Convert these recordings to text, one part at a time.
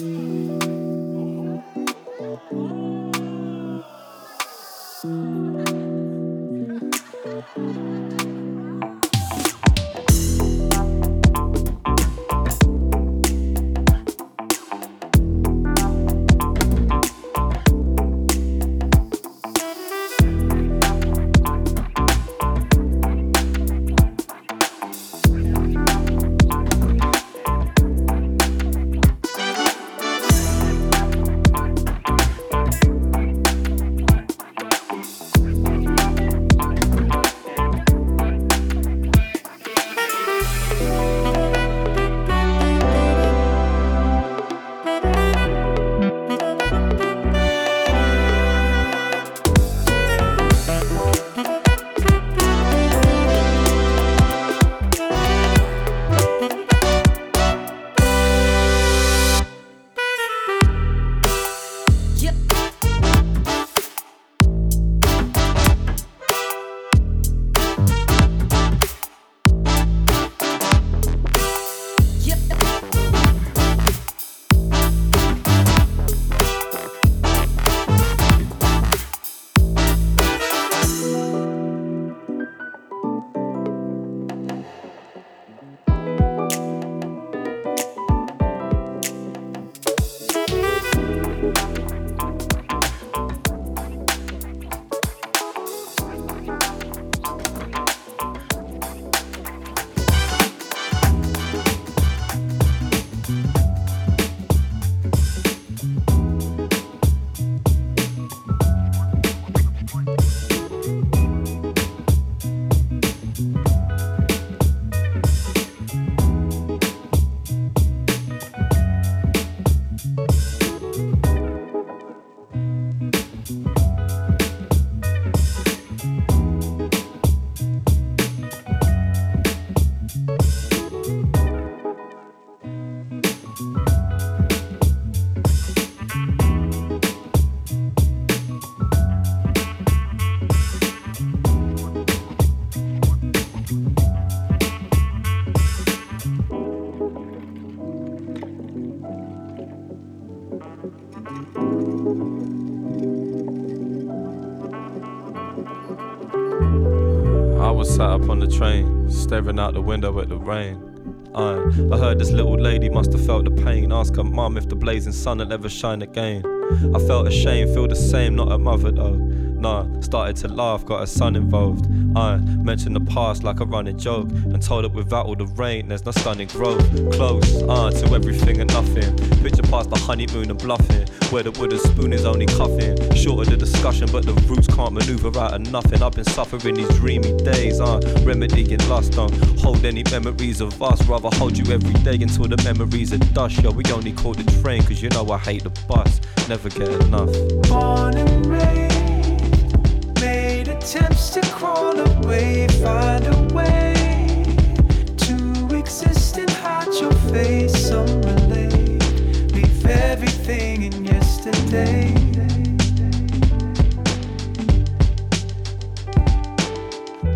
Mm-hmm. Staring out the window at the rain. I heard this little lady must have felt the pain. Ask her mum if the blazing sun will ever shine again. I felt ashamed, feel the same, not a mother though. Nah, started to laugh, got a son involved. I mentioned the past like a running joke and told it without all the rain, there's no stunning growth. Close, uh, to everything and nothing. Picture past the honeymoon and bluffing, where the wooden spoon is only cuffing. Short of the discussion, but the roots can't maneuver out of nothing. I've been suffering these dreamy days, uh, remedying lust. Don't hold any memories of us, rather hold you every day until the memories are dust. Yo, we only caught the train, cause you know I hate the bus. Never get enough. Born and raised attempts to crawl away, find a way to exist and hide your face. Some relate, leave everything in yesterday.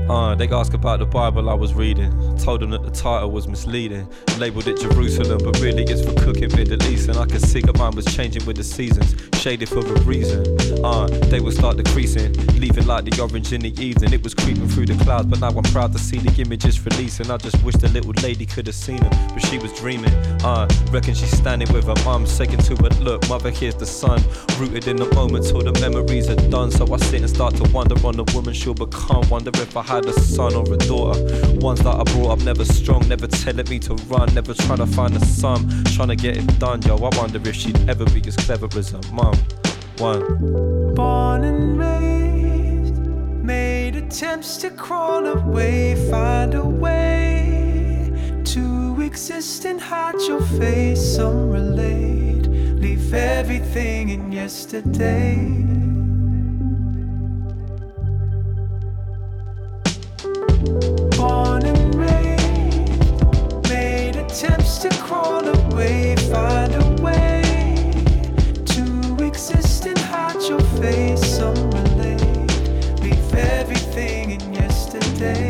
Uh, they ask about the Bible I was reading. Told them that the title was misleading. Labeled it Jerusalem, but really it's for cooking Middle East. And I could see that mine was changing with the seasons, shaded for a reason. Uh, they will start decreasing, leaving like the orange in the evening. It was creeping through the clouds, but now I'm proud to see the images releasing. I just wish the little lady could have seen them, but she was dreaming. Uh, reckon she's standing with her mum, second to her look. Mother, here's the sun, rooted in the moment till the memories are done. So I sit and start to wonder on the woman she'll become. Wonder if I had a son or a daughter. Ones that I brought up never strong, never telling me to run, never trying to find a sum, trying to get it done. Yo, I wonder if she'd ever be as clever as her mum. One. Born and raised, made attempts to crawl away, find a way to exist and hide your face. Some relate, leave everything in yesterday. Born attempts to crawl away, find a way to exist and hide your face. Some relate, leave everything in yesterday.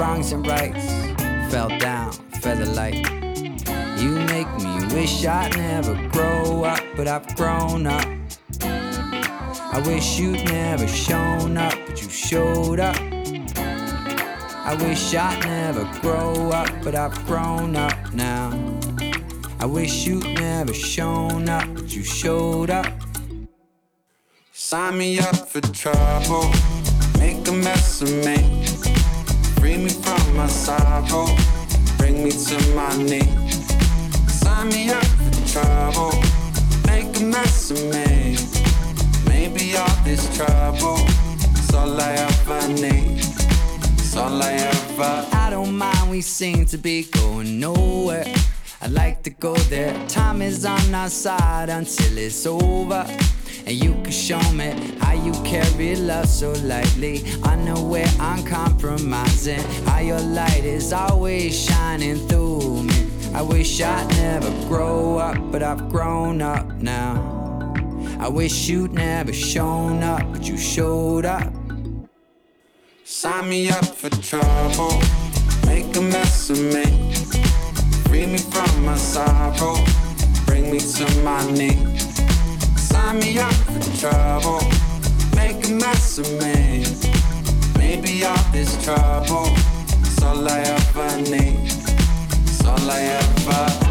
Wrongs and rights. Fell down, featherlight. You make me wish I'd never grow up, but I've grown up. I wish you'd never shown up, but you showed up. I wish I'd never grow up, but I've grown up now. I wish you'd never shown up, but you showed up. Sign me up for trouble, make a mess of me. Free me from my sorrow, bring me to my knees. Sign me up for trouble, make a mess of me. Maybe all this trouble is all I ever need. It's all I ever. I don't mind, we seem to be going nowhere. I'd like to go there. Time is on our side until it's over. And you can show me how you carry love so lightly. I know where I'm compromising. How your light is always shining through me. I wish I'd never grow up, but I've grown up now. I wish you'd never shown up, but you showed up. Sign me up for trouble, make a mess of me. Free me from my sorrow, bring me to my knees. Sign me up for trouble, make a mess of me. Maybe all this trouble is all I ever need. It's all I ever.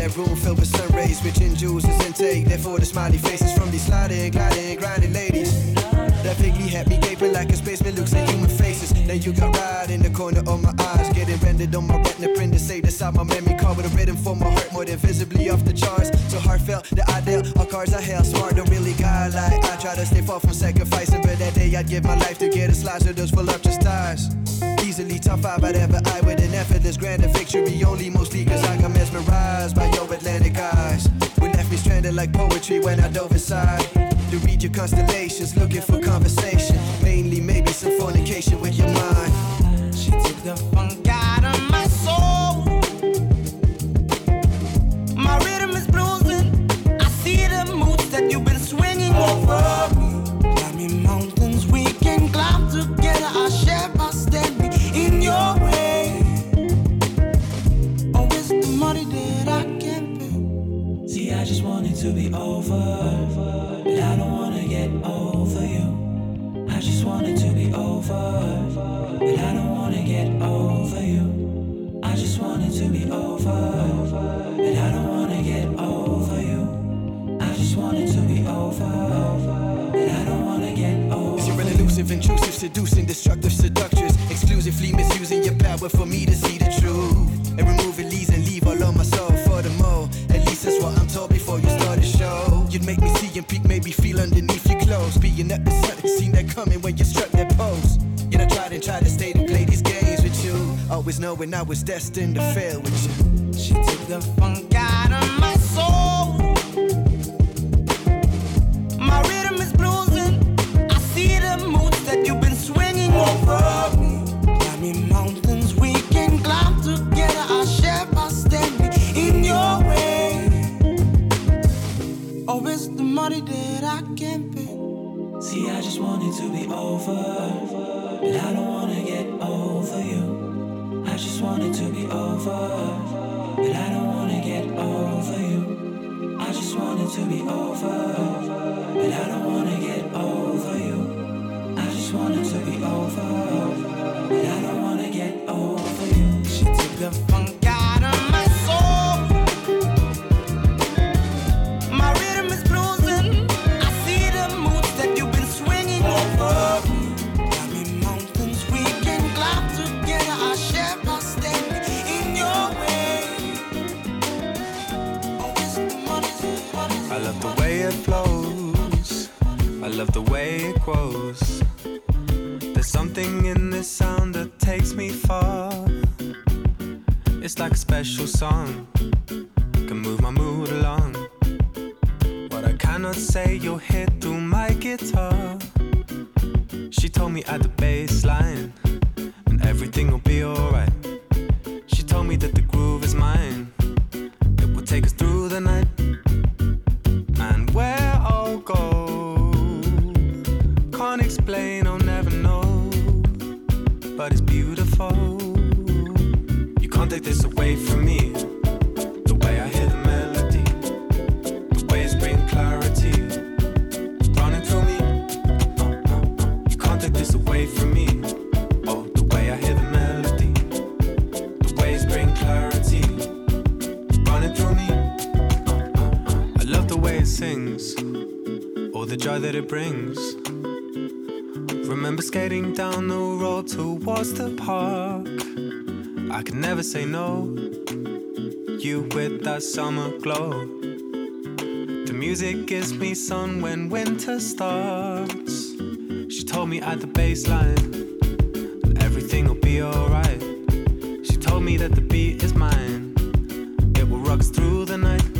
That room filled with sun rays, rich in jewels intake. Therefore, the smiley faces from these sliding, gliding, grinding ladies. That piggy had me gaping like a spaceman looks at human faces. Now you got right in the corner of my eyes, getting rendered on my retina, say this inside my memory card with a rhythm for my heart, more than visibly off the charts. So heartfelt that I dealt all are hell held, smart don't really guide like I try to stay far from sacrificing, but that day I'd give my life to get a slice of those voluptuous ties easily. Top five I'd ever eye with an effortless grander victory. Only mostly cause I got mesmerized by your Atlantic eyes. We left me stranded like poetry when I dove inside. To read your constellations, looking for conversation. Mainly maybe some fornication with your mind. She took the funk out of my soul. My rhythm is bluesing. I see the moods that you've been swinging over. to be over, but I don't wanna get over you. I just want it to be over, but I don't wanna get over you. I just want it to be over, but I don't wanna get over you. I just want it to be over, but I don't wanna get over. You're an elusive, intrusive, seducing, destructive seductress, exclusively misusing your power for me to see the truth and remove it, leaves. and. Leads You'd make me see and peek, made me feel underneath your clothes. Being episodic, seen that coming when you struck that pose. Yet I tried and tried to stay to play these games with you. Always knowing I was destined to fail with you. She took the funk out of my soul. My rhythm is bluesing. I see the moods that you've been swinging over me. Got me mounting. Just want it to be over. But I don't wanna get over you. I just want it to be over. But I don't wanna get over you. I just want it to be over. But I don't wanna get over you. I just want it to be over. But I don't wanna get over you. She took the funk love the way it grows. There's something in this sound that takes me far. It's like a special song. Can move my mood along. What I cannot say, you'll hear through my guitar. She told me at the bass line, and everything will be alright. She told me that the groove is mine. It will take us through the night but it's beautiful. You can't take this away from me. The way I hear the melody, the way it's bringing clarity, running through me. You can't take this away from me. Oh, the way I hear the melody, the way it's bringing clarity, running through me. I love the way it sings, all the joy that it brings. Remember skating down the road towards the park. I could never say no. You with that summer glow. The music gives me sun when winter starts. She told me at the baseline everything will be alright. She told me that the beat is mine. It will rock through the night.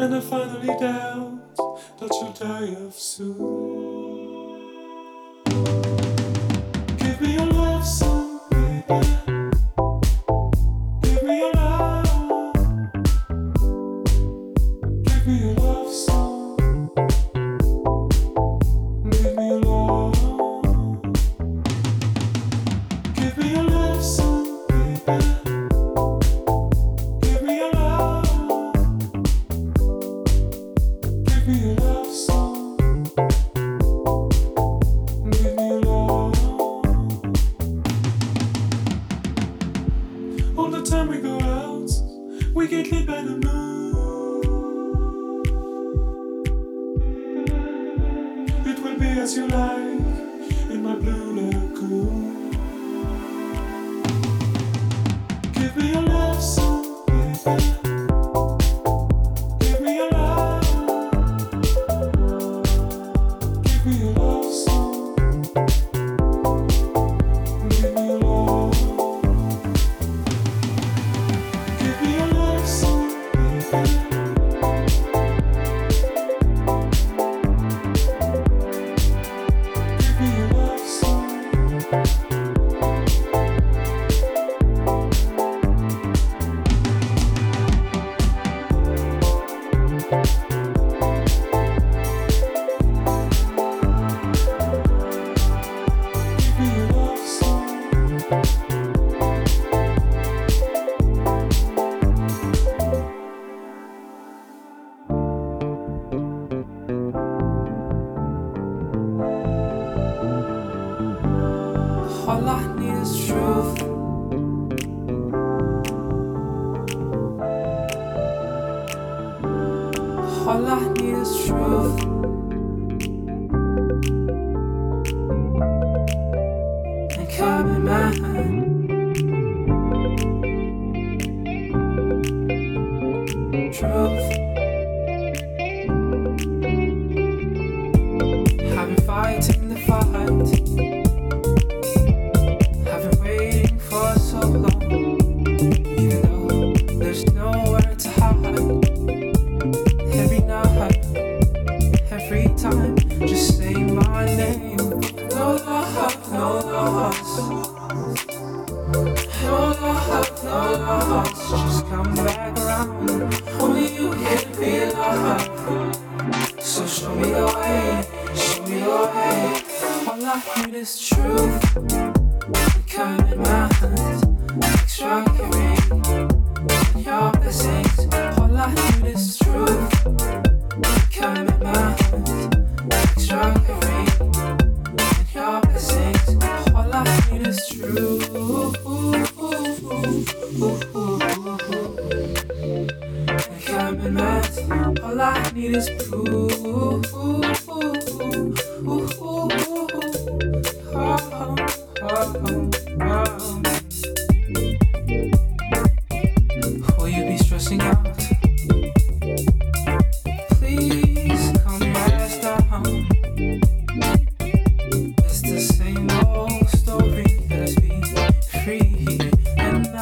And I finally doubt that you'll die of soon. Give me your love son, baby.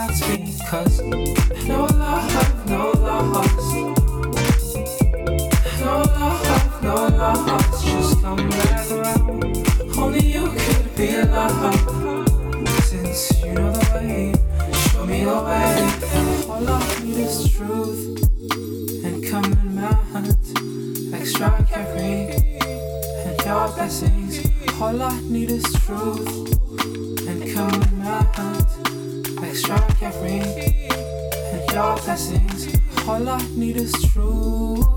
hearts because no love, no loss. No love, no loss. Just come back around. Only you could be love. Since you know the way, show me your way. All I need is truth and commitment. Extract every and your blessings. All I need is truth and commitment extraordinary and your blessings. All I need is truth.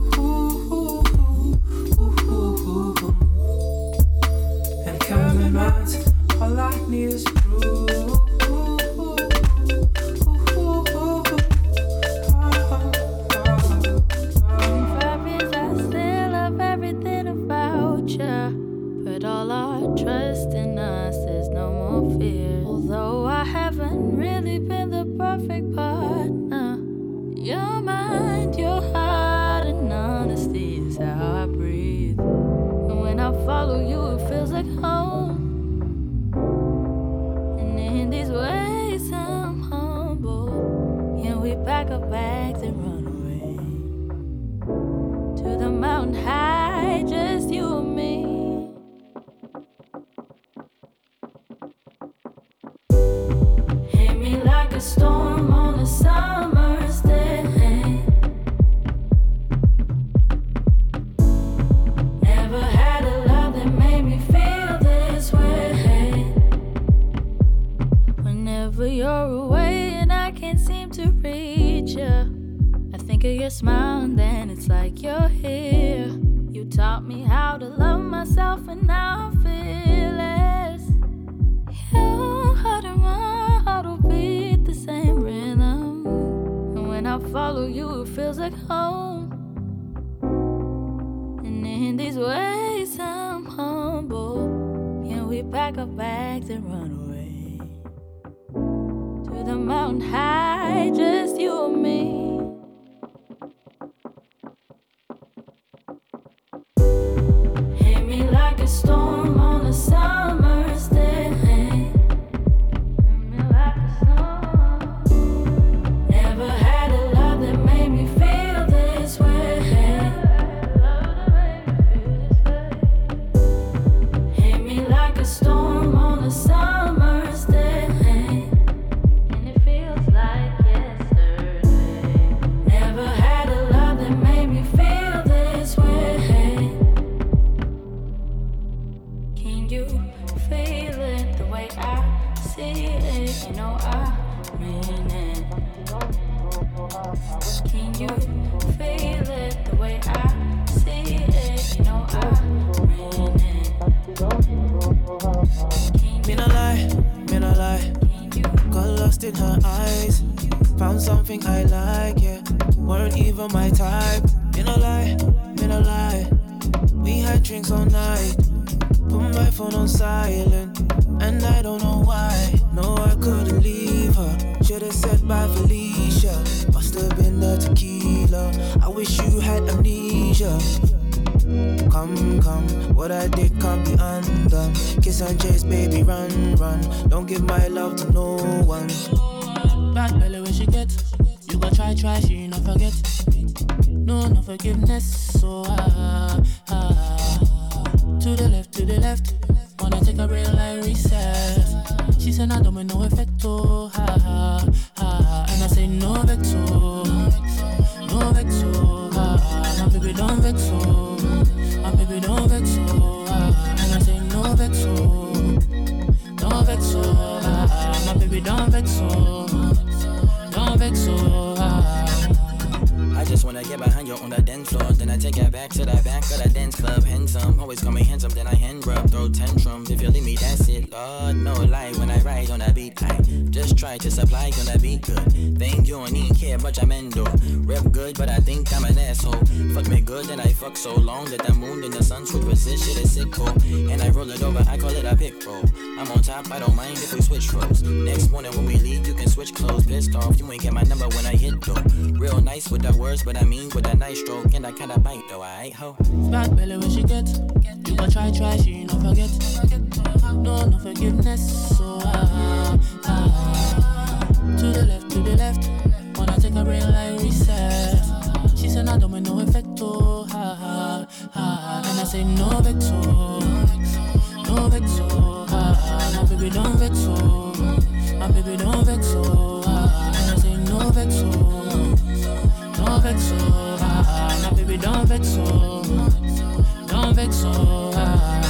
When she get. You go try, try, she not forget. No, no forgiveness. So ah, ah. To the left, to the left. Wanna take a real life reset. She said I don't want no effect. Oh, ha, ha, ha. And I say no vex. oh. No vex. oh, ah. My baby don't vex. oh. My baby don't vex. oh, ah. And I say no vex. oh. Don't vex. oh, ah. My baby don't vex. Oh. Don't vex. oh, ah. I just wanna get behind you on the dance floor. Then I take it back to the back of the dance club. Handsome, always call me handsome. Then I hand rub, throw tantrums. If you leave me, that's it. Lord, no lie when I ride on the beat. I just try to supply on the beat good. Think you don't even care, but I'm endo. Rep good, but I think I'm an asshole. Fuck me good, then I fuck so long that the moon and the sun superposition shit is sick cool. And I roll it over, I call it a pick roll. I'm on top, I don't mind if we switch roles. Next morning when we leave, you can switch clothes. Pissed off, you ain't get my number when I hit though. Real nice with the words, but I mean with a nice stroke. And I kinda bite though, I ho. Bad belly when she get. You go try, try, she not forget. No, no forgiveness. So ah, ah. To the left, to the left. Wanna take a real life reset. She said I don't want no effect. Oh, ha, ha, ha. And I say no vex. oh. No vex. oh, ah. My baby don't vex. oh. My baby don't vex. oh, ah. And vex, oh, ah, ah, now baby, don't vex, so. don't vex, so. ah, ah.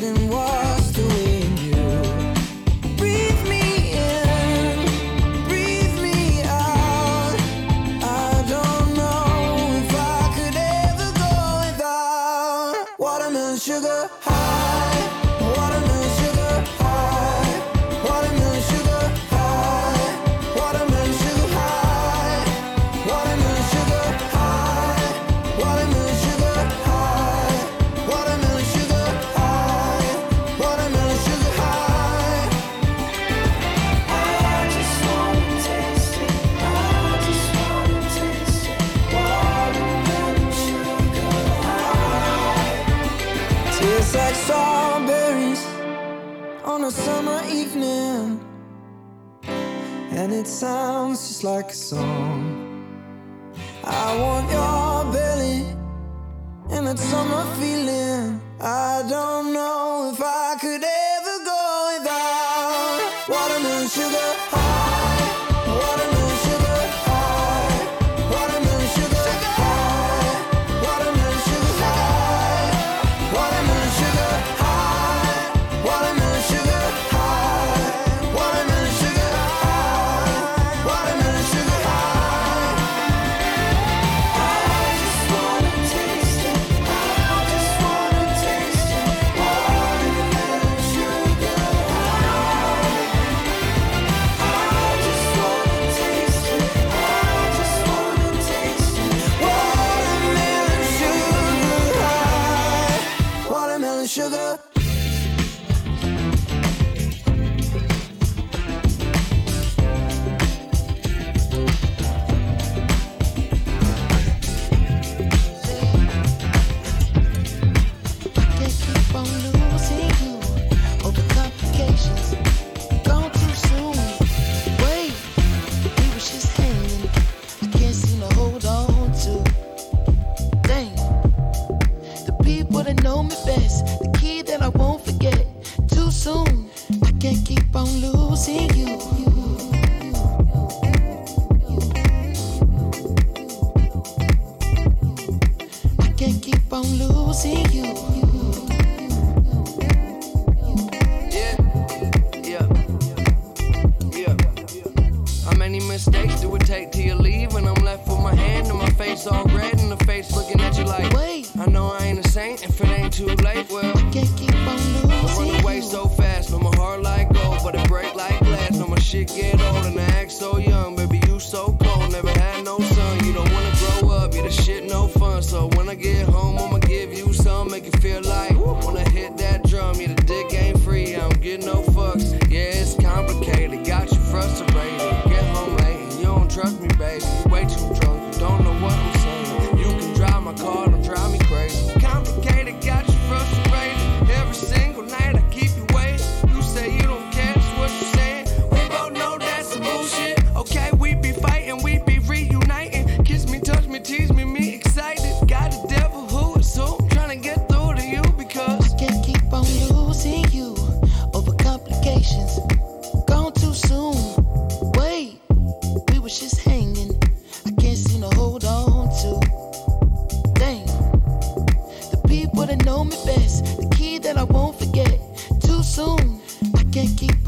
didn't walk. it sounds just like a song. I want your belly and that summer feeling.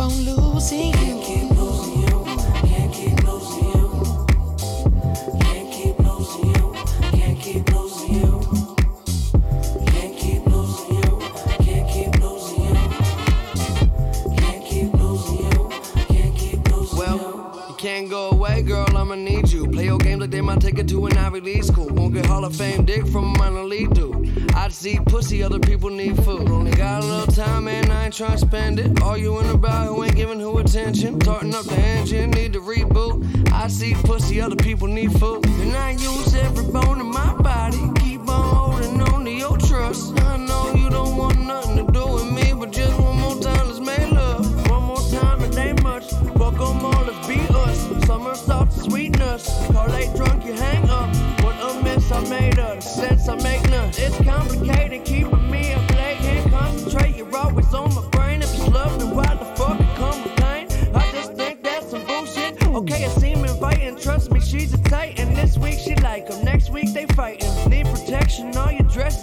Well, you. Can't go away, girl, I'ma need you. Play old games like they might take it to an Ivy League school. Won't get Hall of Fame dick from a minor league dude. I'd see pussy, other people need food. Only got a little time and I ain't trying to spend it. All you in the tangent, starting up the engine, need to reboot. I see pussy, other people need food. And I use every bone in my fighting. Need protection, all your dresses.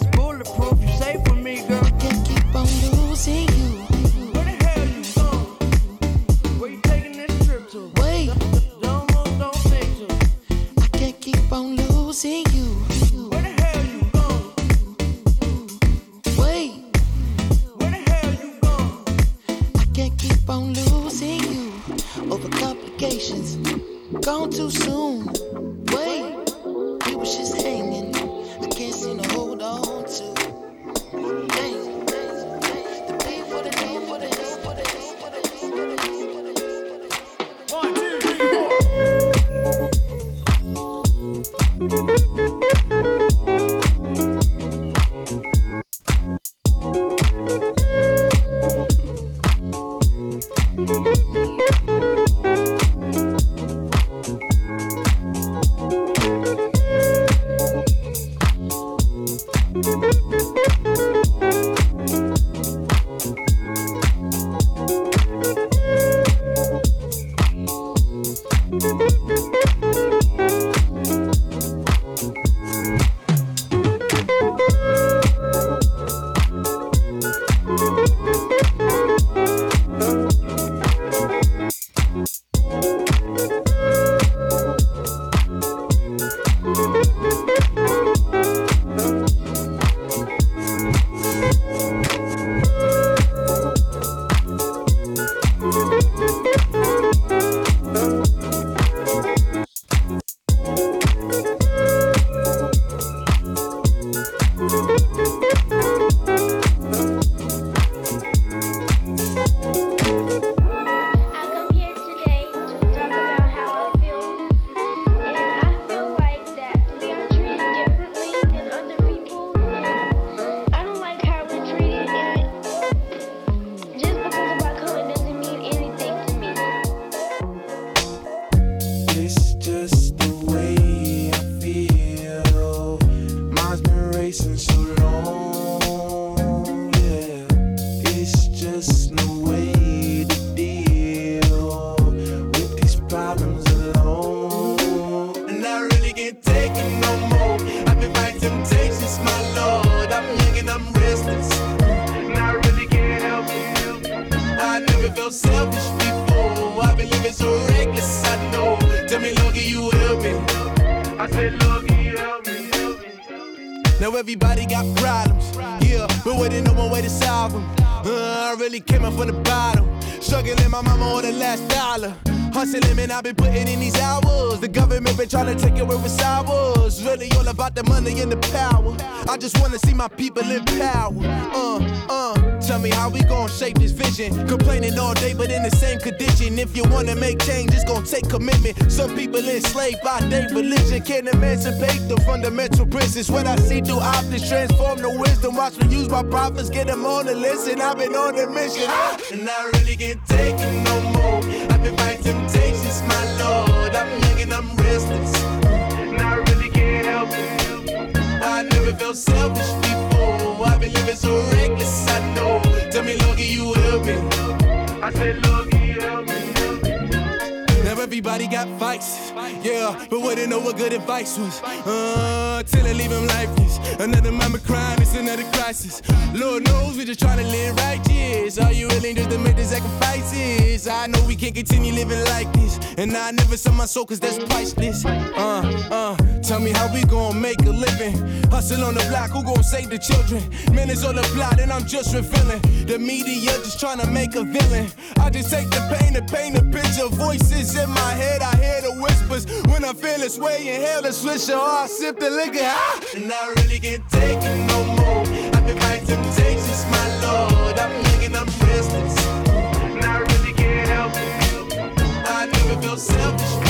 Felt selfish before. I've been living so reckless, I know. Tell me, Loki, you help me. I said, Loki, help me. Now everybody got problems, yeah, but waiting no one way to solve them. Uh, I really came up from the bottom, struggling my mama on the last dollar. Hustling, man, I've been putting in these hours. The government been trying to take it away what's ours. Really all about the money and the power. I just wanna see my people in power. Uh, uh. Tell me how we gon' shape this vision. Complaining all day, but in the same condition. If you wanna make change, it's gon' take commitment. Some people enslaved by their religion can't emancipate the fundamental principles. What I see through optics transform the wisdom. Watch me use my prophets, get them on the listen. I've been on a mission. And I really can't take it no more. I've been fighting temptations, my lord. I'm I'm restless. I really can't help it. I never felt selfish before. I've been living so reckless, I know. Tell me, you help me. I said, Loki, help me. Everybody got fights, yeah, but wouldn't know what good advice was. Uh, till I leave him lifeless. Another mama crying, it's another crisis. Lord knows we just trying to live righteous. Are you willing just to make the sacrifices? I know we can't continue living like this, and I never sell my soul cause that's priceless. Uh, uh, tell me how we gon' make a living. Hustle on the block, who gon' save the children? Man, it's on the plot, and I'm just revealing. The media just trying to make a villain. I just take the pain and paint a picture. Voices in my head, I hear the whispers. When I feel this way, inhale the swisher, or I sip the liquor. Ah! And I really can't take it no more. I've been fighting temptations, my lord. I'm and I'm restless. And I really can't help it. I never felt selfish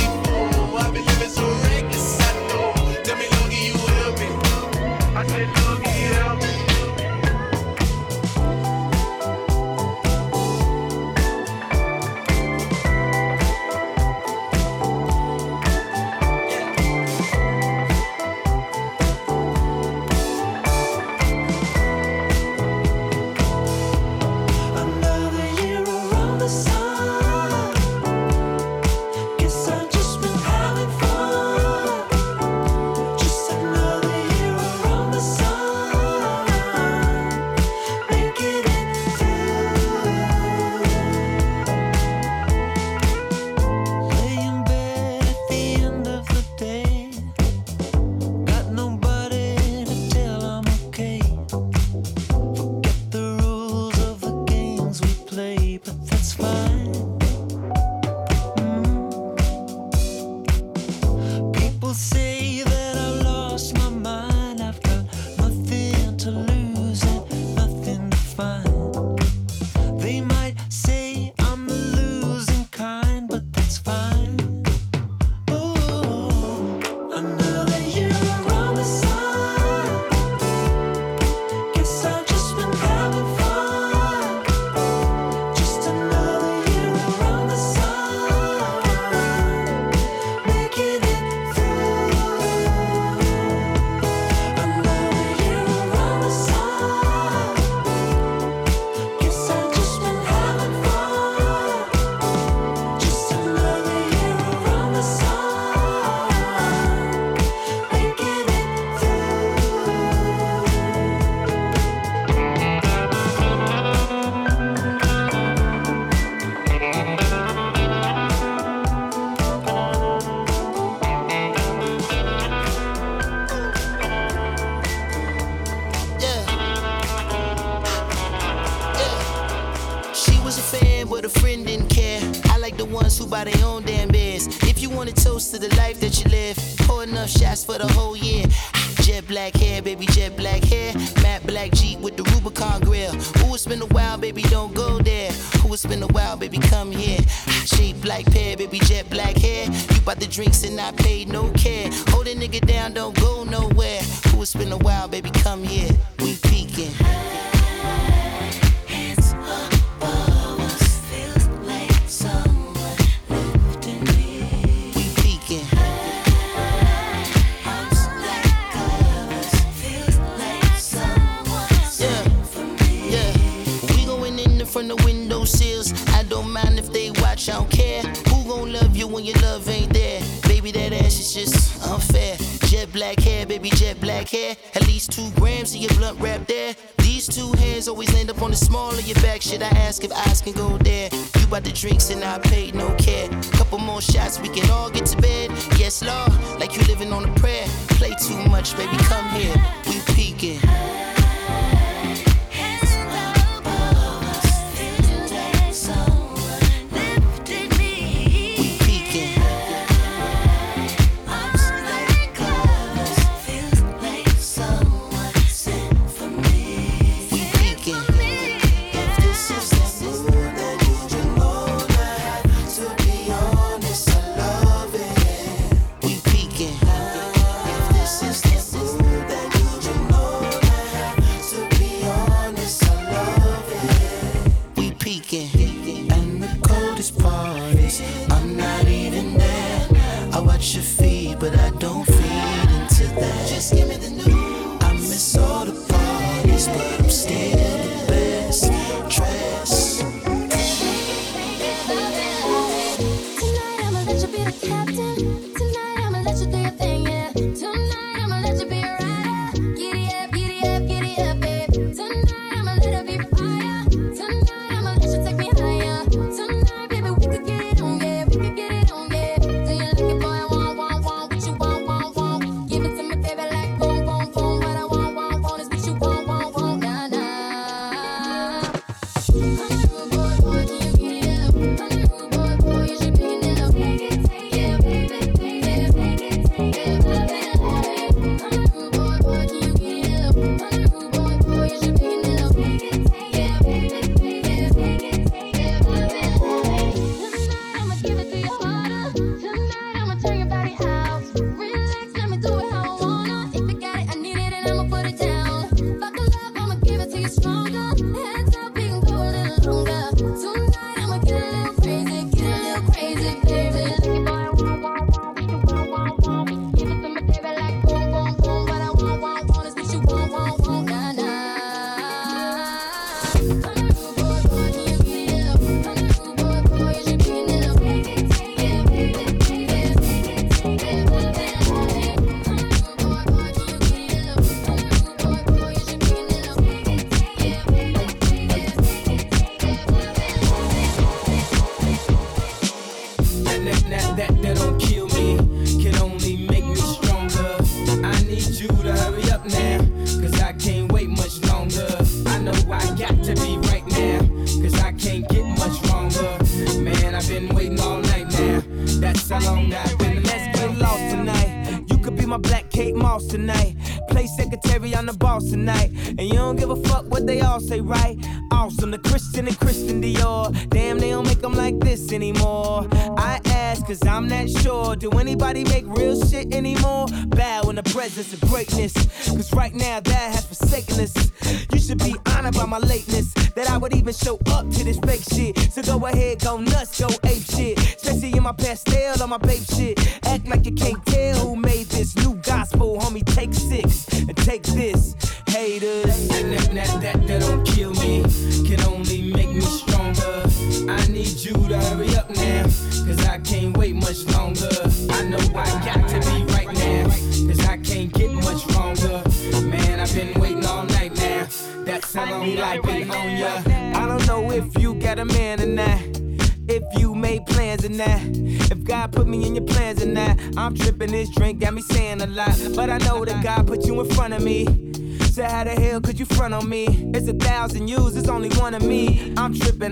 enough shots for the whole year. Jet black hair, baby, jet black hair. Matte black Jeep with the Rubicon grill. Ooh, it's been a while, baby, don't go there. Ooh, it's been a while, baby, come here. Shape like pear, baby, jet black hair. You bought the drinks and I paid no care. Hold a nigga down, don't Should I anybody make real shit anymore? Bow in the presence of greatness. Cause right now that has forsaken us. You should be honored by my lateness. That I would even show up to this fake shit. So go ahead, go nuts, go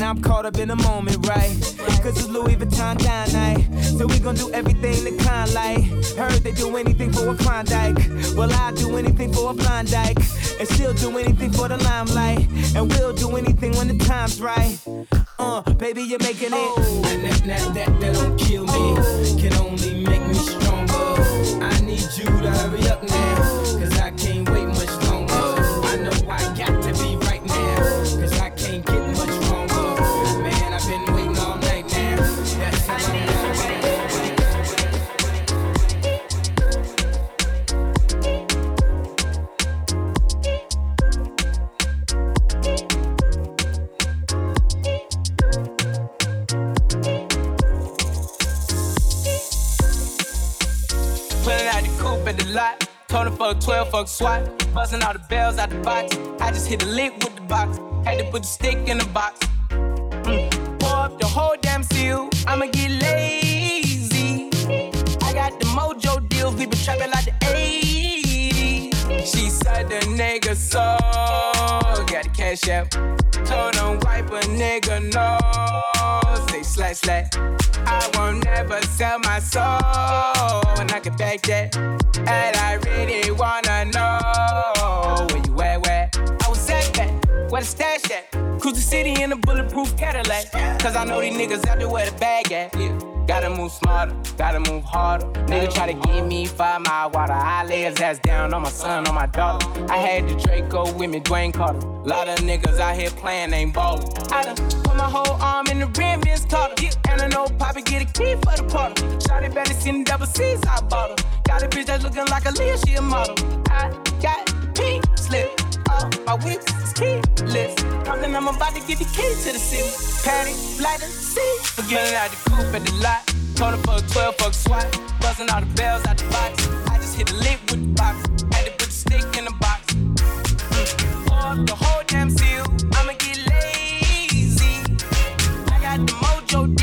I'm caught up in the moment, right? Cause it's Louis Vuitton down night. So we gon' do everything the kind like. Heard they do anything for a Klondike. Well, I'll do anything for a blind. And still do anything for the limelight. And we'll do anything when the time's right. Uh, baby, you're making it. put the stick in the box. Mm. Pour up the whole damn seal, I'ma get lazy. I got the mojo deals, we been trapping like the 80s. She said the nigga so got the cash out. Told him wipe a nigga no. Say slash slash. I won't never sell my soul, and I can back that. And I Cause I know these niggas out there where the bag at. Gotta move smarter, gotta move harder. Nigga try to give me five mile water. I lay his ass down on my son, on my daughter. I had the Draco with me, Dwayne Carter. Lot of niggas out here playing, ain't ballin'. I done put my whole arm in the rim, Vince Carter. Yeah. And an old poppy get a key for the party. Shot it better, seen the double C's, I bought her. Got a bitch that's looking like a Leah, she a model. I got pink slip up. My whip is keyless. Talking, I'm about to get the key to the city. Patty, lighter, see. Forgetting out the coupe at the lot. Told her for a 12 fuck swat. Buzzing all the bells out the box. I just hit the lid with the box. Had to put the stick in the box. Mm. the whole damn seal. I'ma get lazy. I got the mojo.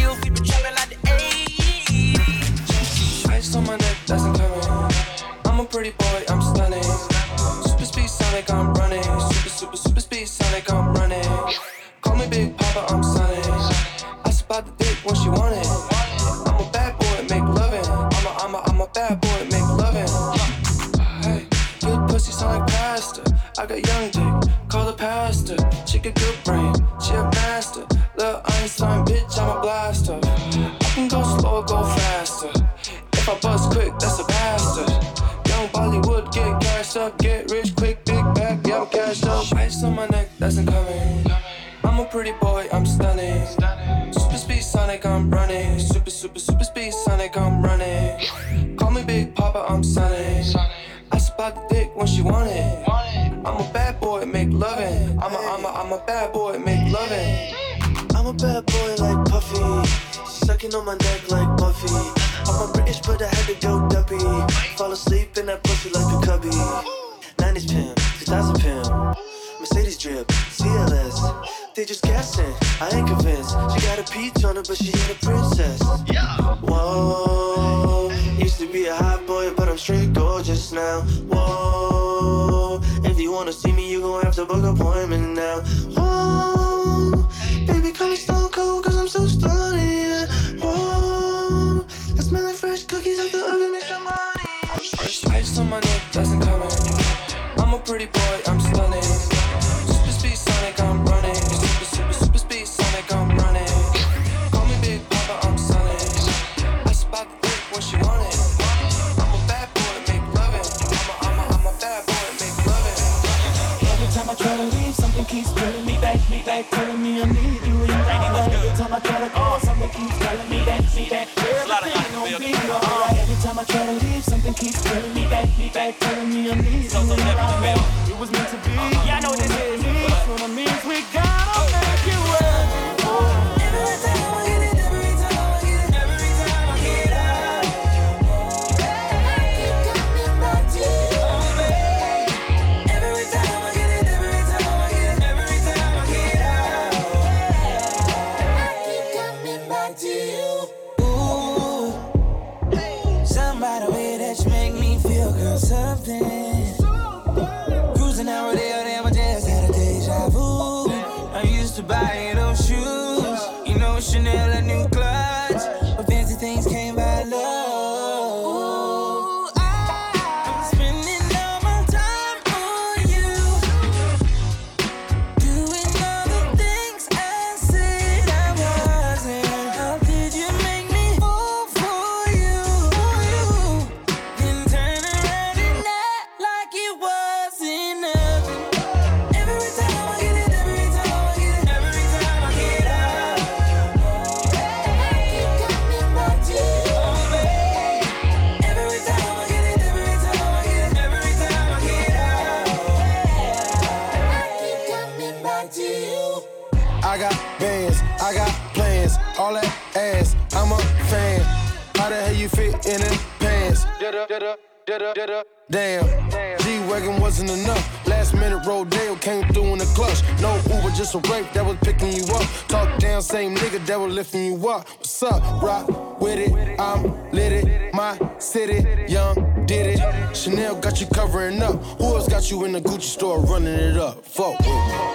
Lifting you. What's up? Rock with it, I'm lit it. My city, young, did it. Chanel got you covering up. Who else got you in the Gucci store running it up? Fuck.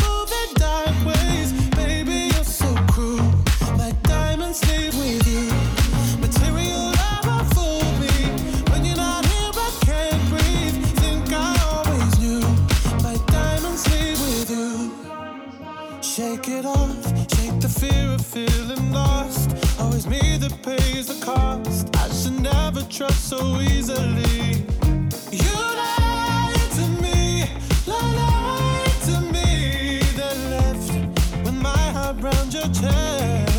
diamonds leave with you. Material never fool me. When you're not here, I can't breathe. Think I always knew. My diamonds leave with you. Shake it off, shake the fear of feeling lost. Always me that pays the cost. I should never trust so easily. You lied to me, lied to me. That left with my heart round your chest.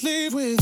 Leave with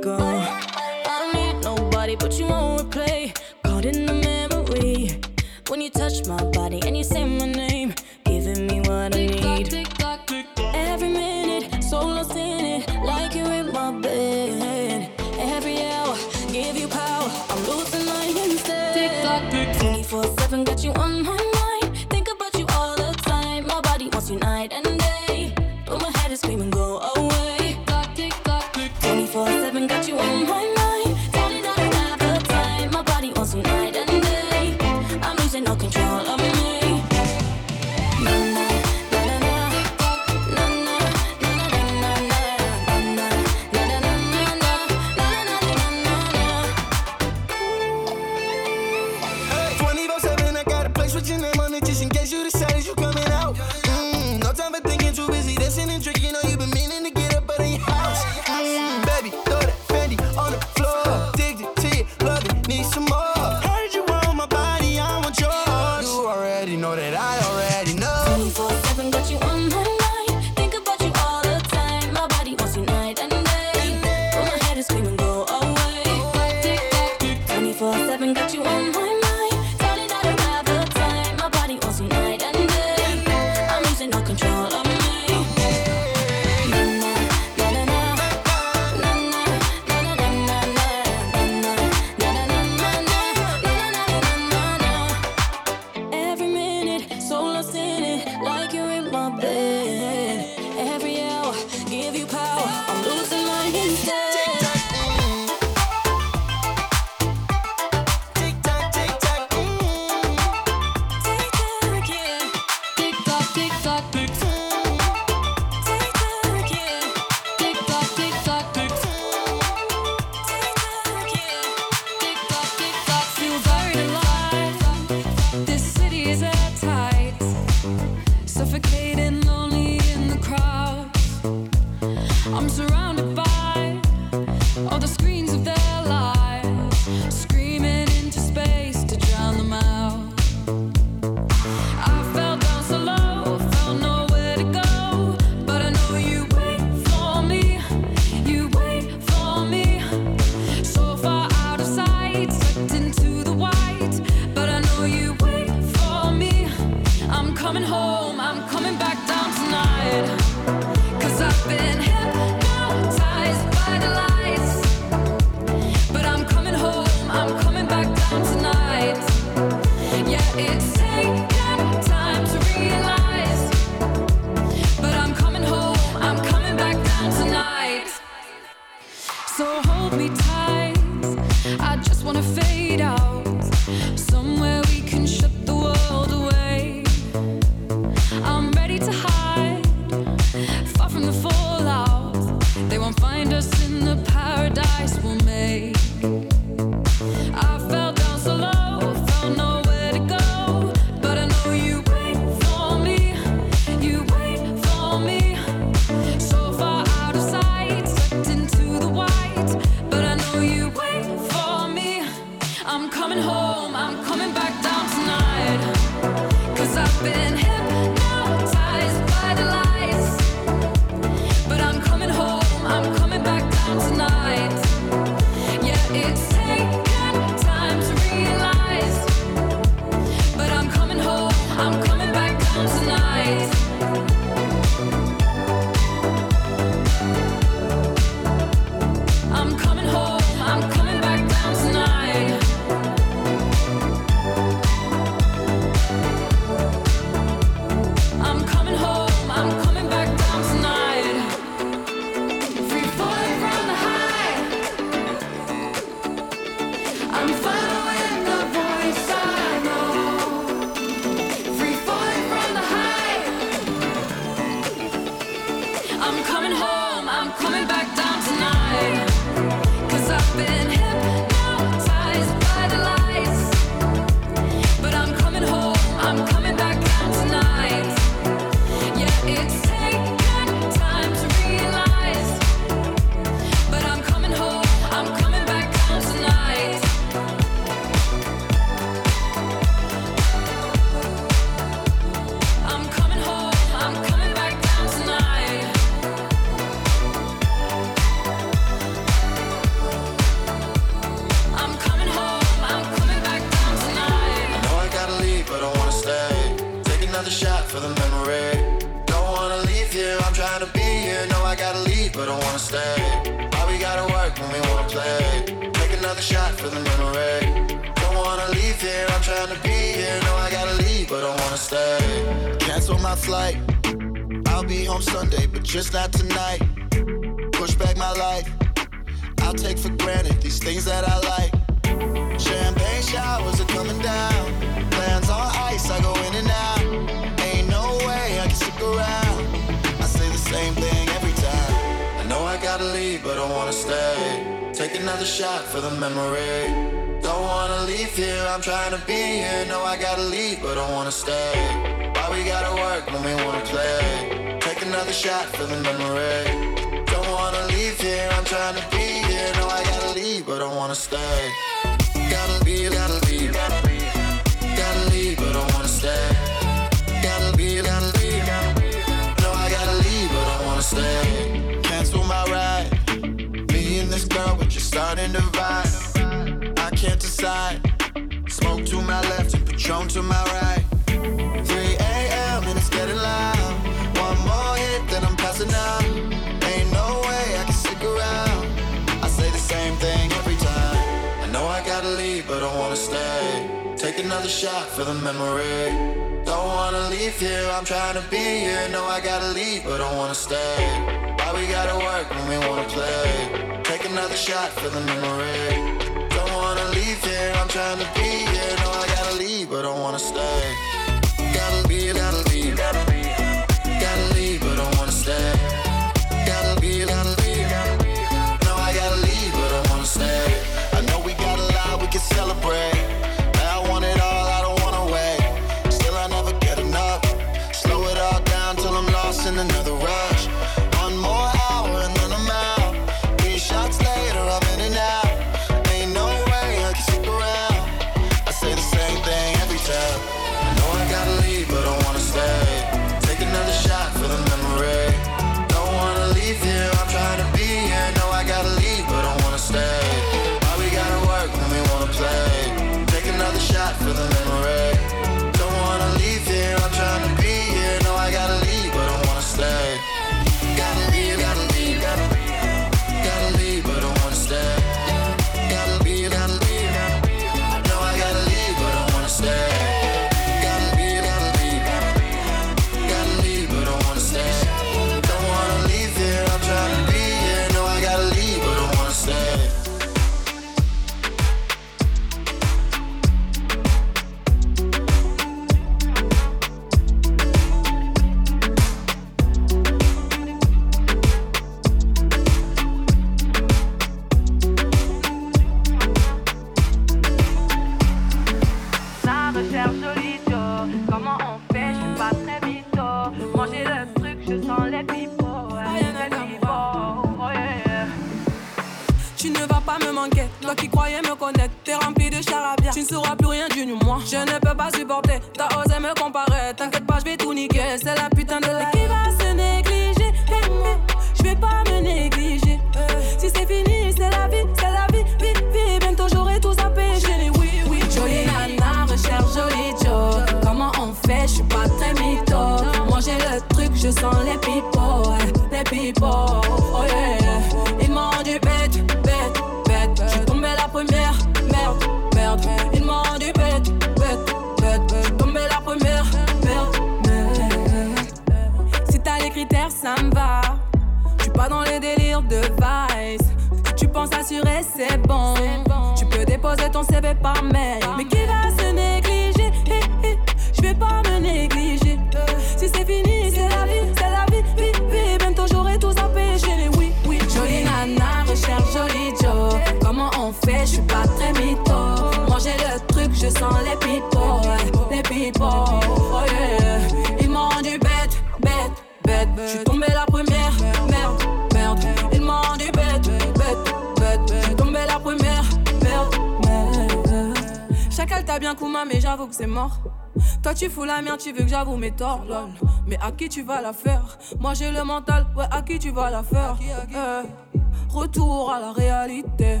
Moi j'ai le mental, ouais, à qui tu vas la faire? Eh, retour à la réalité.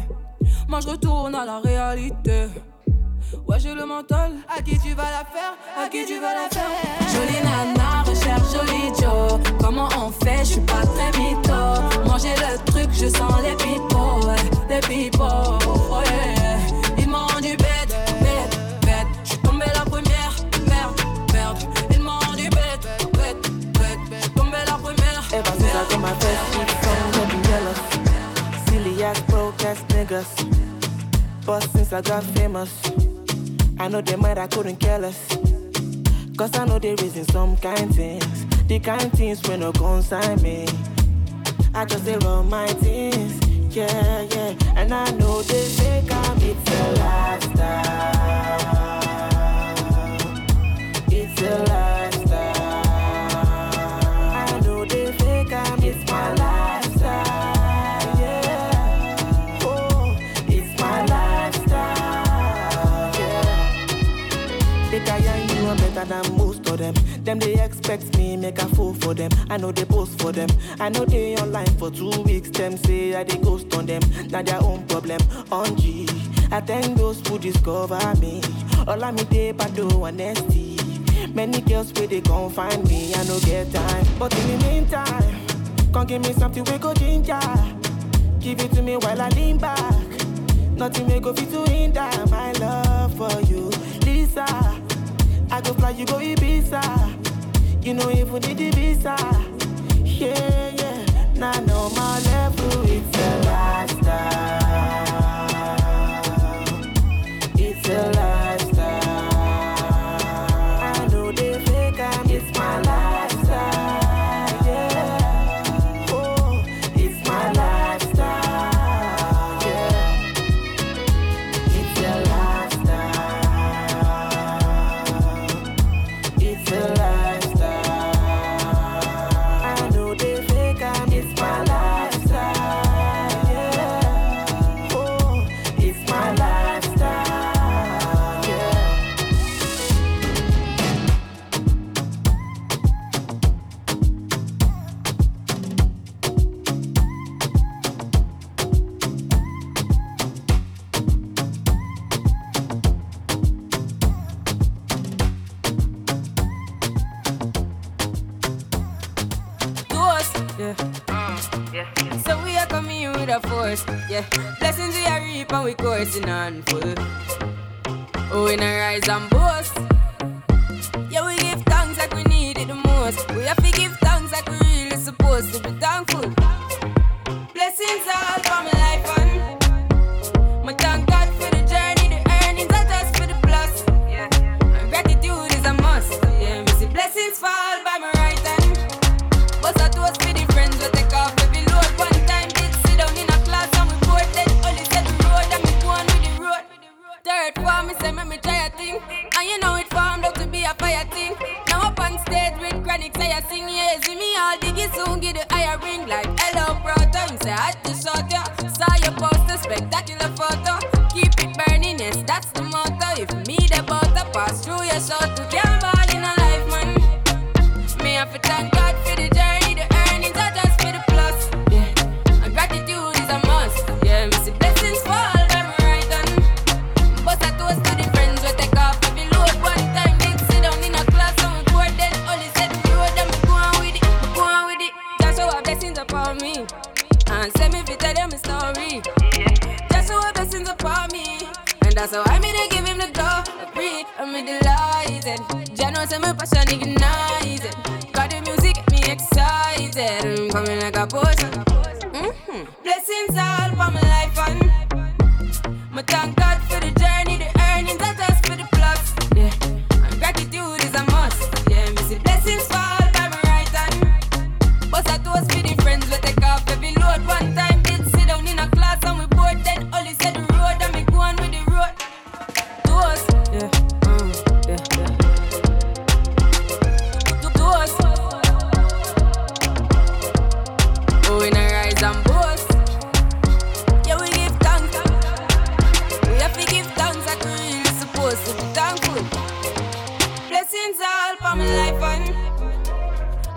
Moi je retourne à la réalité. Ouais, j'ai le mental. À qui tu vas la faire? À qui tu vas la faire? better than most of them. Them they expect me make a fool for them. I know they post for them. I know they online for two weeks. Them say I they ghost on them. Now their own problem. On G. I thank those who discover me. All I'm day, but do honesty. Many girls where they gon' find me. I no get time, but in the meantime, come give me something we go ginger. Give it to me while I lean back. Nothing may go fit to hinder my love for you, Lisa. I go fly you go Ibiza. You know even need Ibiza. Yeah, yeah. Now nah, no my level, it's a lifestyle. It's a lifestyle.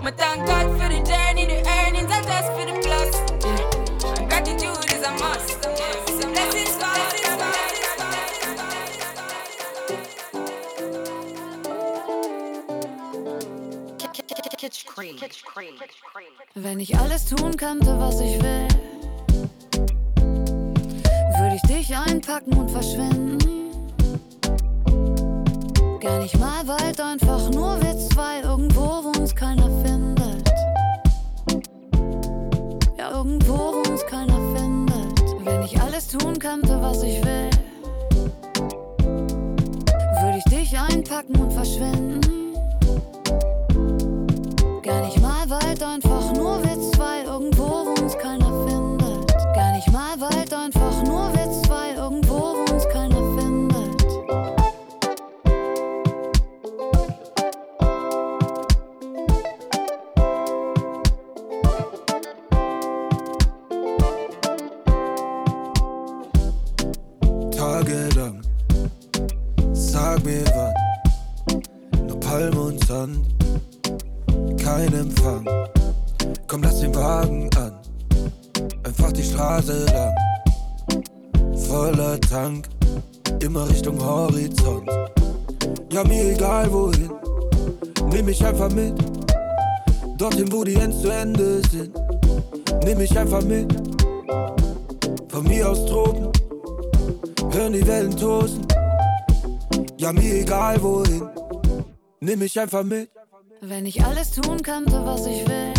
My thank God for the journey, the earnings, I just for the plus. And gratitude is a must. Blessings for Wenn ich alles tun könnte, was ich will, würde ich dich einpacken und verschwinden. Gar nicht mal weit, einfach nur wir zwei irgendwo, wo uns keiner findet. Ja, irgendwo, wo uns keiner findet. Wenn ich alles tun könnte, was ich will, würde ich dich einpacken und verschwinden. kein Empfang. Komm, lass den Wagen an. Einfach die Straße lang. Voller Tank, immer Richtung Horizont. Ja, mir egal wohin. Nimm mich einfach mit. Dorthin, wo die Ends zu Ende sind. Nimm mich einfach mit. Von mir aus Tropen. Hören die Wellen tosen. Ja, mir egal wohin. Nimm mich einfach mit. Wenn ich alles tun könnte, was ich will,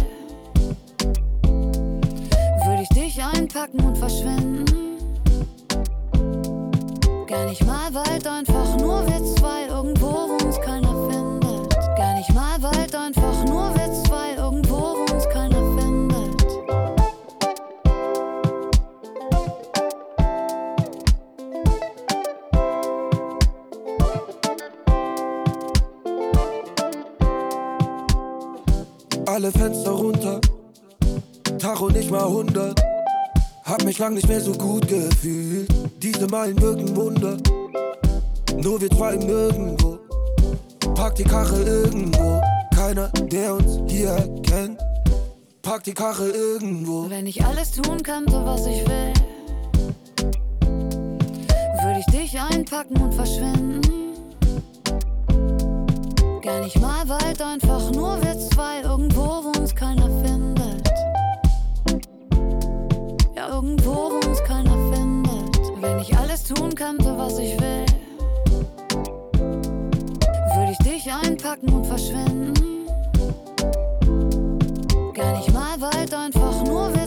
würde ich dich einpacken und verschwinden. Gar nicht mal weit, einfach nur wir zwei, irgendwo, wo uns keiner findet. Gar nicht mal weit, einfach nur wir zwei, Alle Fenster runter, Tacho nicht mal 100. Hab mich lang nicht mehr so gut gefühlt. Diese Meilen wirken Wunder. Nur wir zwei nirgendwo. Park die Karre irgendwo. Keiner, der uns hier kennt. Park die Karre irgendwo. Wenn ich alles tun könnte, was ich will, würde ich dich einpacken und verschwinden. Gar nicht mal weit, einfach nur wir zwei, irgendwo, wo uns keiner findet. Ja, irgendwo, wo uns keiner findet. Wenn ich alles tun könnte, was ich will, würde ich dich einpacken und verschwinden. Gar nicht mal weit, einfach nur wir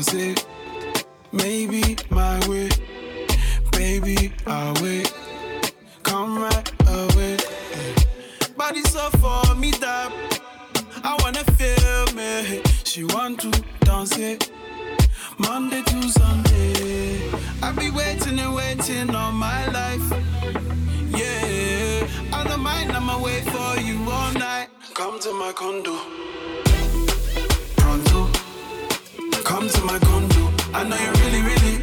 dance it, maybe my way, baby I'll wait. Come right away. Body so for me that I wanna feel me. She want to dance it, Monday to Sunday. I be waiting and waiting all my life. Yeah, I don't mind, I'ma wait for you all night. Come to my condo. Come to my condo. I know you really, really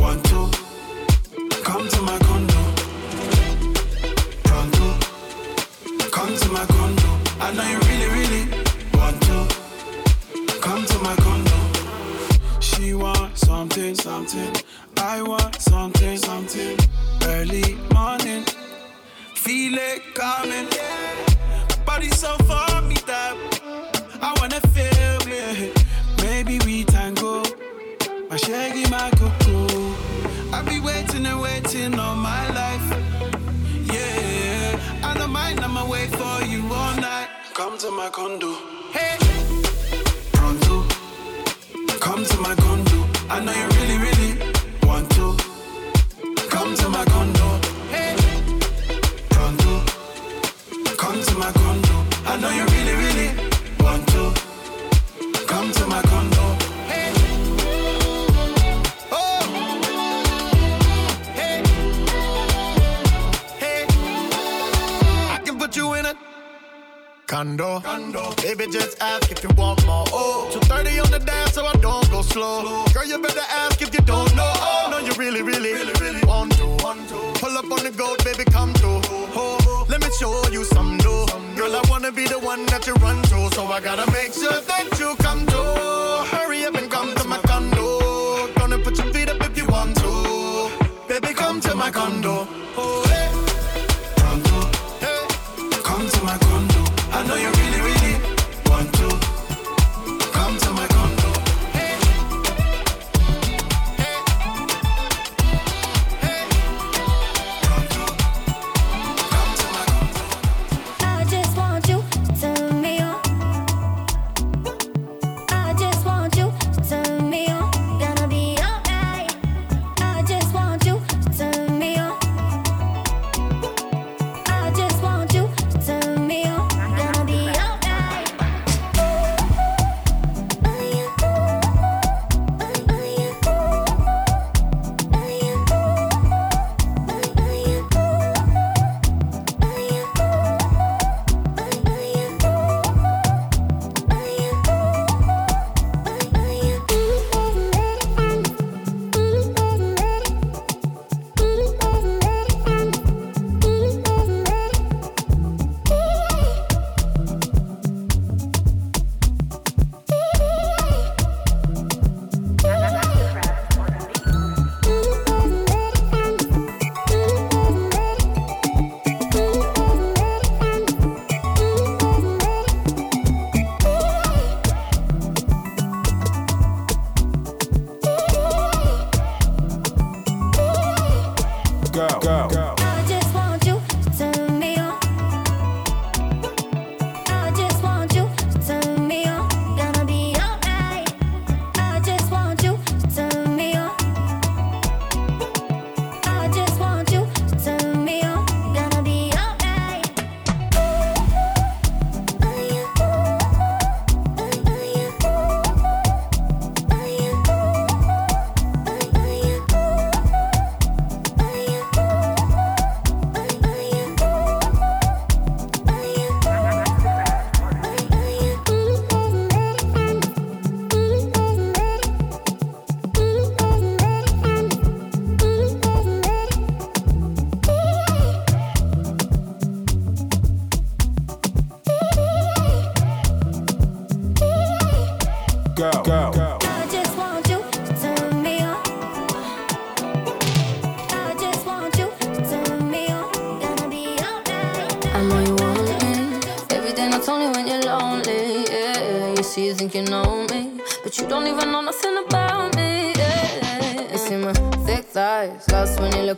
want to. Come to my condo. Pronto. Come to my condo. I know you really, really want to. Come to my condo. She want something, something. I want something, something. Early morning. Feel it coming. Body so for shaggy, my cocoa. I be waiting and waiting all my life. Yeah, I don't mind, I'ma wait for you all night. Come to my condo. Hey, pronto. Come to my condo. I know you really, really want to. Come to my condo. Hey, pronto. Come to my condo. I know you Baby, just ask if you want more. Oh, 230 on the dance, so I don't go slow. Girl, you better ask if you don't know. Oh, no, you really, really, really, really want to. Pull up on the goat, baby, come through. Oh, let me show you some dough. Girl, I wanna be the one that you run to, so I gotta make sure that you come through. Hurry up and come to my condo. Gonna put your feet up if you want to. Baby, come to my condo. Oh,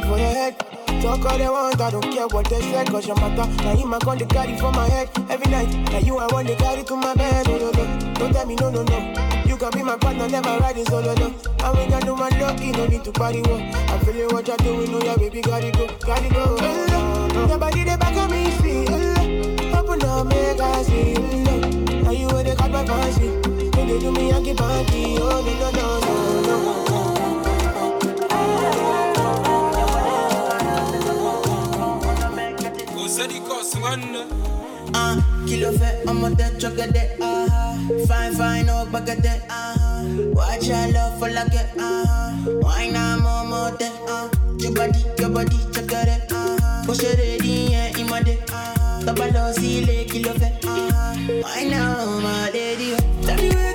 dollars I go spend for your head. Talk all they want, I don't care what they say, cause your matter. Now you my con the carry for my head every night. Now you I want to carry to my bed. No, no, no. Don't tell me no, no, no. You can be my partner, never riding solo, no. And we can do my lucky, no need to party, wo. I feel feeling what you're doing, no, yeah, baby, gotta go, gotta go. Uh, your body, the back of me, feel. Uh, open up, make I see. Uh, now you where they got my fancy. When they do me, I get party. Oh, no, no, no, no, no. Uh, kilo fait, I'm dead chocolate, uh Fine, fine, oh, baguette, uh Watch your love for like it, uh Why not more, more, uh Your body, your body, chocolate, uh Push it ready, yeah, day, uh Tabalo, see, le, kilo fait, uh Why now, my lady, oh. Tell me where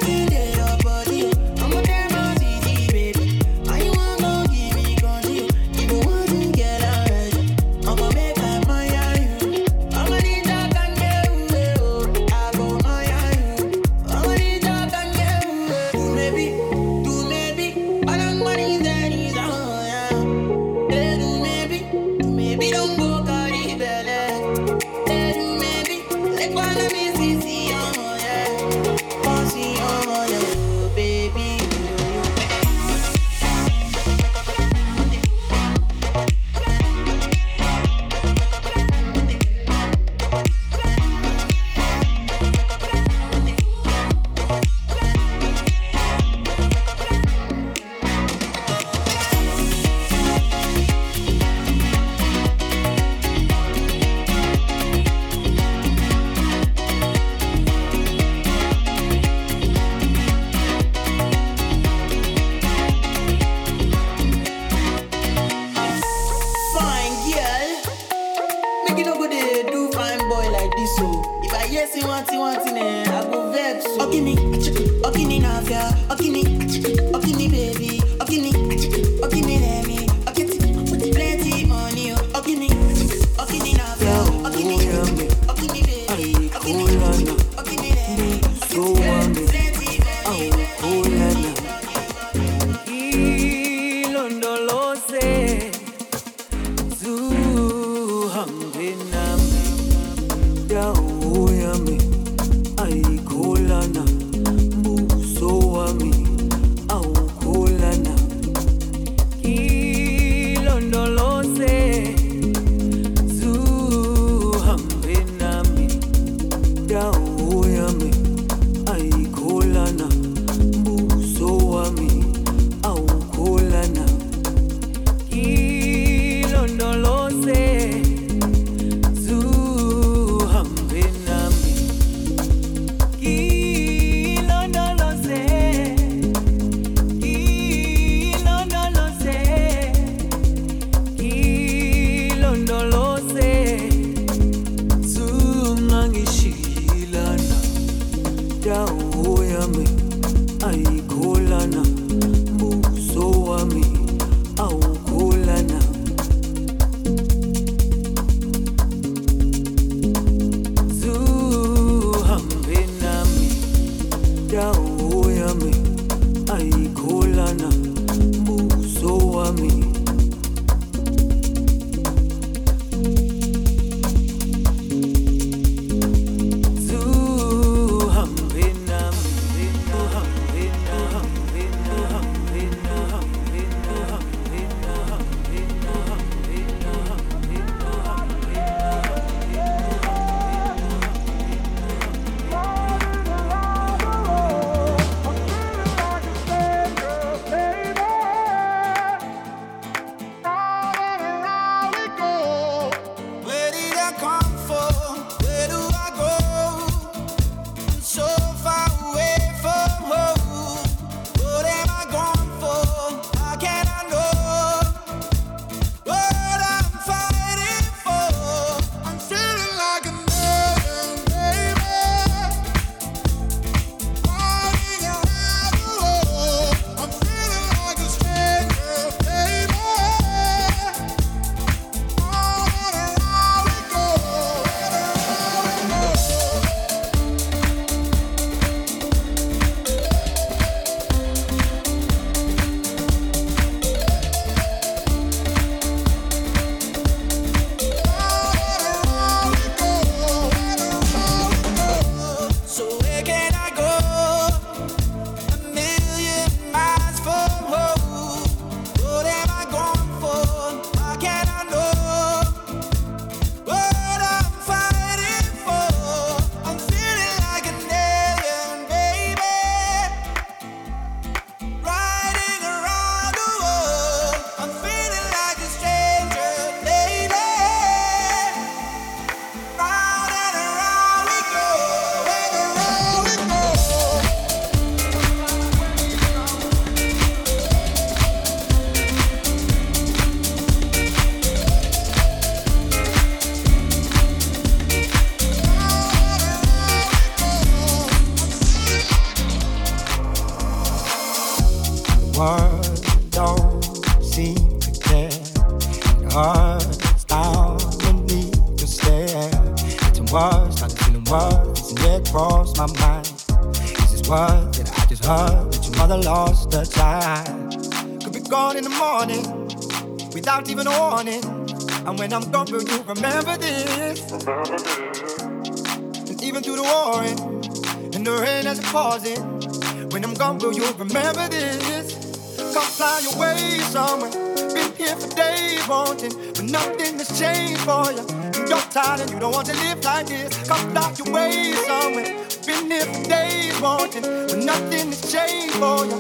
summer. Been here for days wanting, but nothing has changed for you. You're tired and you don't want to live like this. Come block your way somewhere. Been here for days wanting, but nothing has changed for you.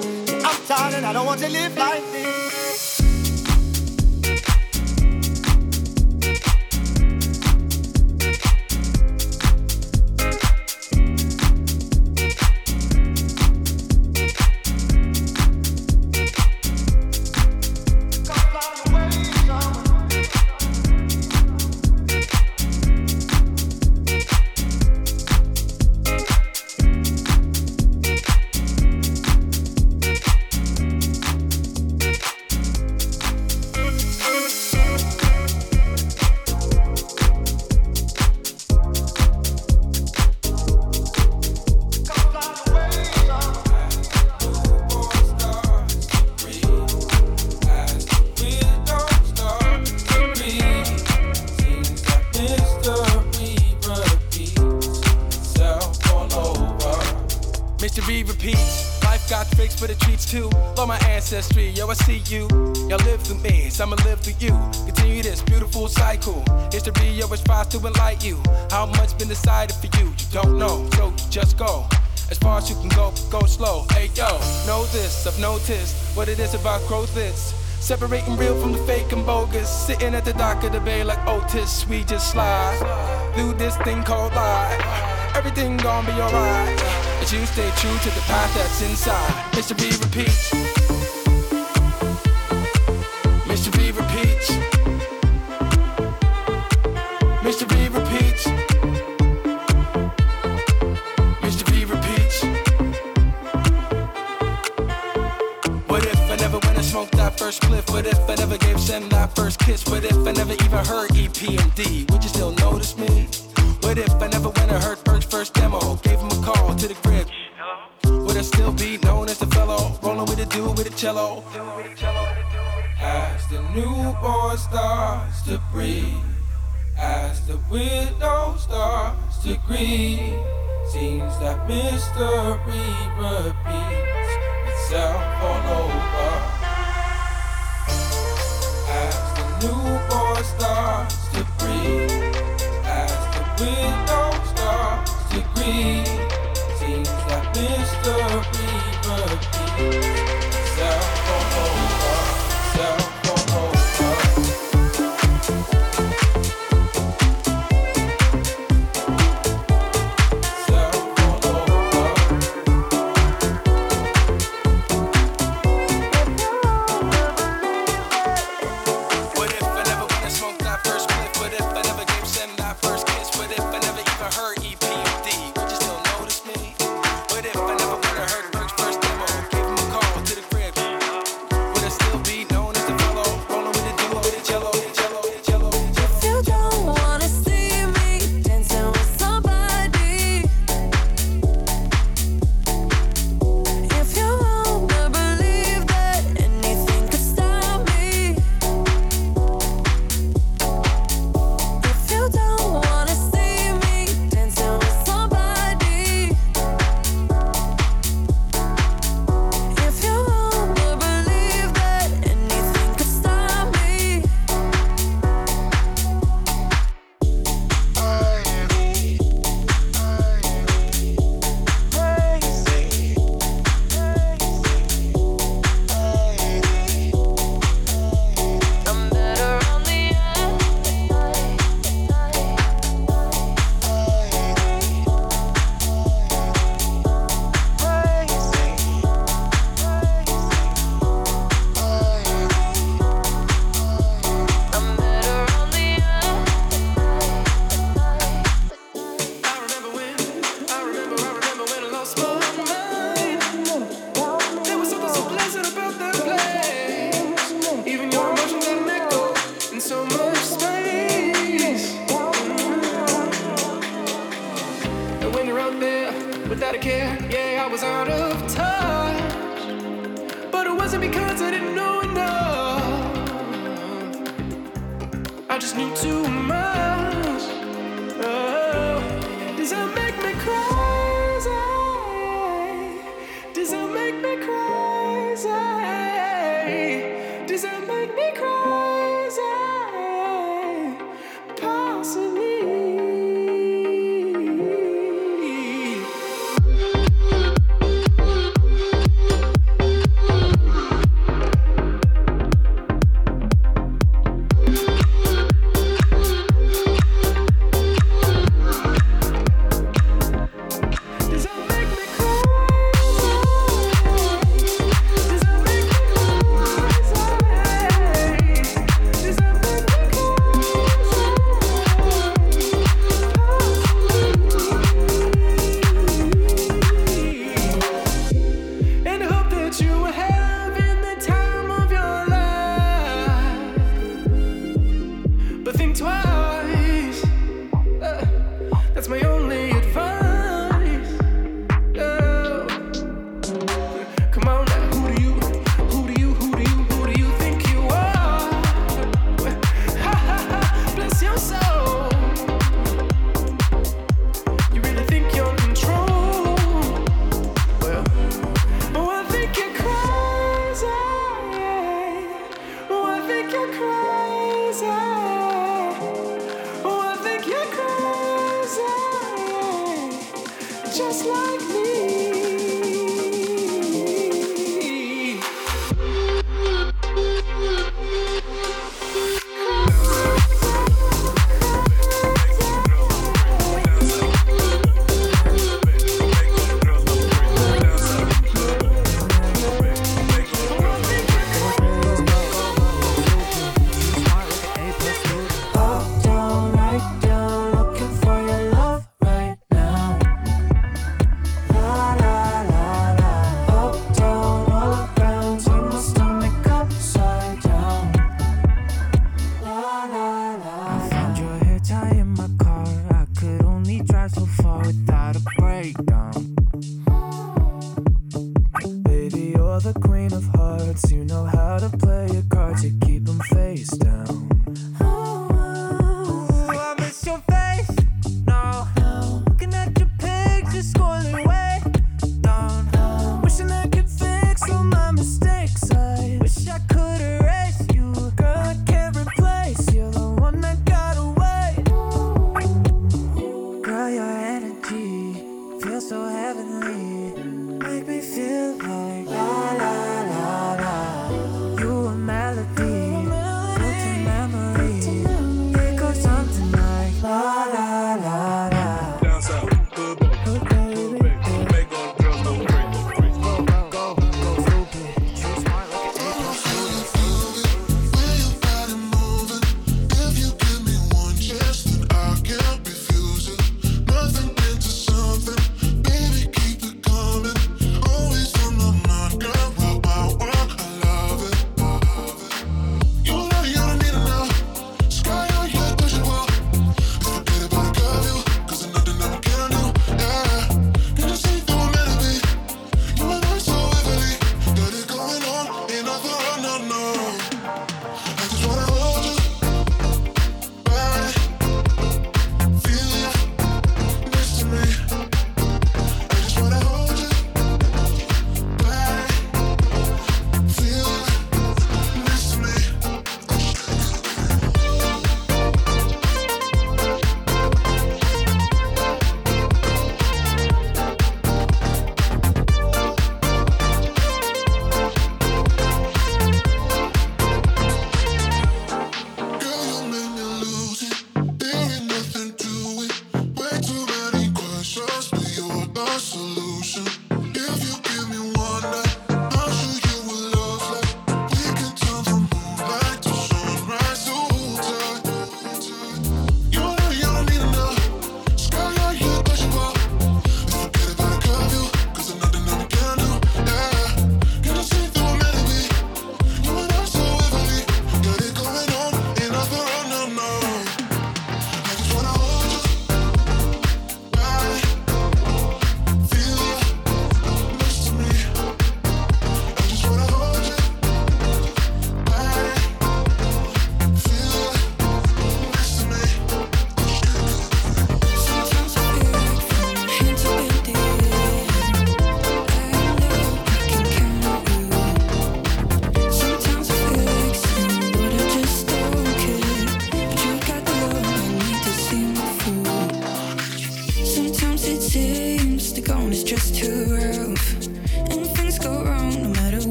I'm tired and I don't want to live like got tricks, but the treats too. Love my ancestry, yo, I see you. Y'all live through me, so I'ma live through you. Continue this beautiful cycle. History always tries to enlighten you. How much been decided for you? You don't know, so you just go. As far as you can go, go slow. Hey yo, know this, I've noticed what it is about growth is. Separating real from the fake and bogus. Sitting at the dock of the bay like Otis, we just slide through this thing called life. Everything gonna be alright. As you stay true to the path that's inside. Mystery repeats. Mystery repeats. Mystery repeats. Mystery repeats. What if I never went and smoked that first spliff? What if I never gave Sam that first kiss? What if I never even heard EPMD? Would you still notice me? What if I never went and heard Berg's first demo? Gave him a call to the crib. Would I still be known as the fellow? Rolling with a dude with a cello. As the newborn starts to breathe, as the widow starts to grieve, seems that mystery repeats itself all over. As the newborn starts to breathe, mystery repeats too much. Oh, does that make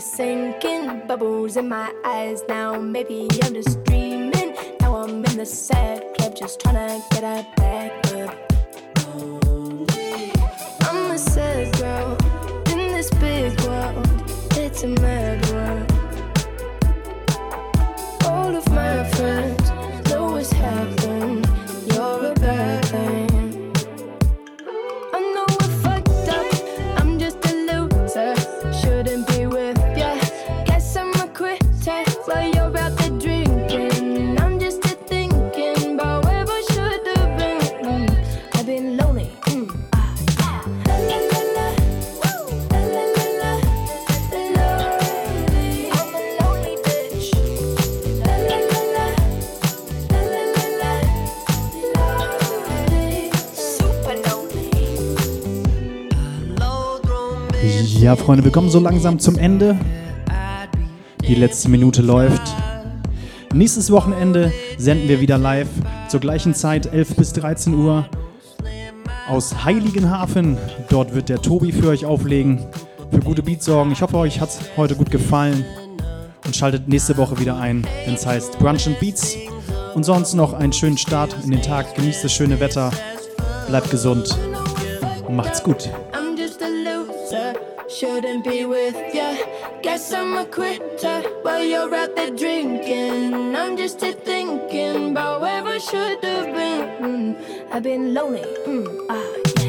sinking, bubbles in my eyes. Now maybe I'm just dreaming. Now I'm in the sand. Freunde, wir kommen so langsam zum Ende. Die letzte Minute läuft. Nächstes Wochenende senden wir wieder live zur gleichen Zeit, 11 bis 13 Uhr, aus Heiligenhafen. Dort wird der Tobi für euch auflegen, für gute Beats sorgen. Ich hoffe, euch hat es heute gut gefallen und schaltet nächste Woche wieder ein, wenn es heißt Brunch and Beats. Und sonst noch einen schönen Start in den Tag. Genießt das schöne Wetter, bleibt gesund und macht's gut. Shouldn't be with ya. Guess I'm a quitter while you're out there drinking. I'm just here thinking about where I should have been. Mm, I've been lonely, mm, ah,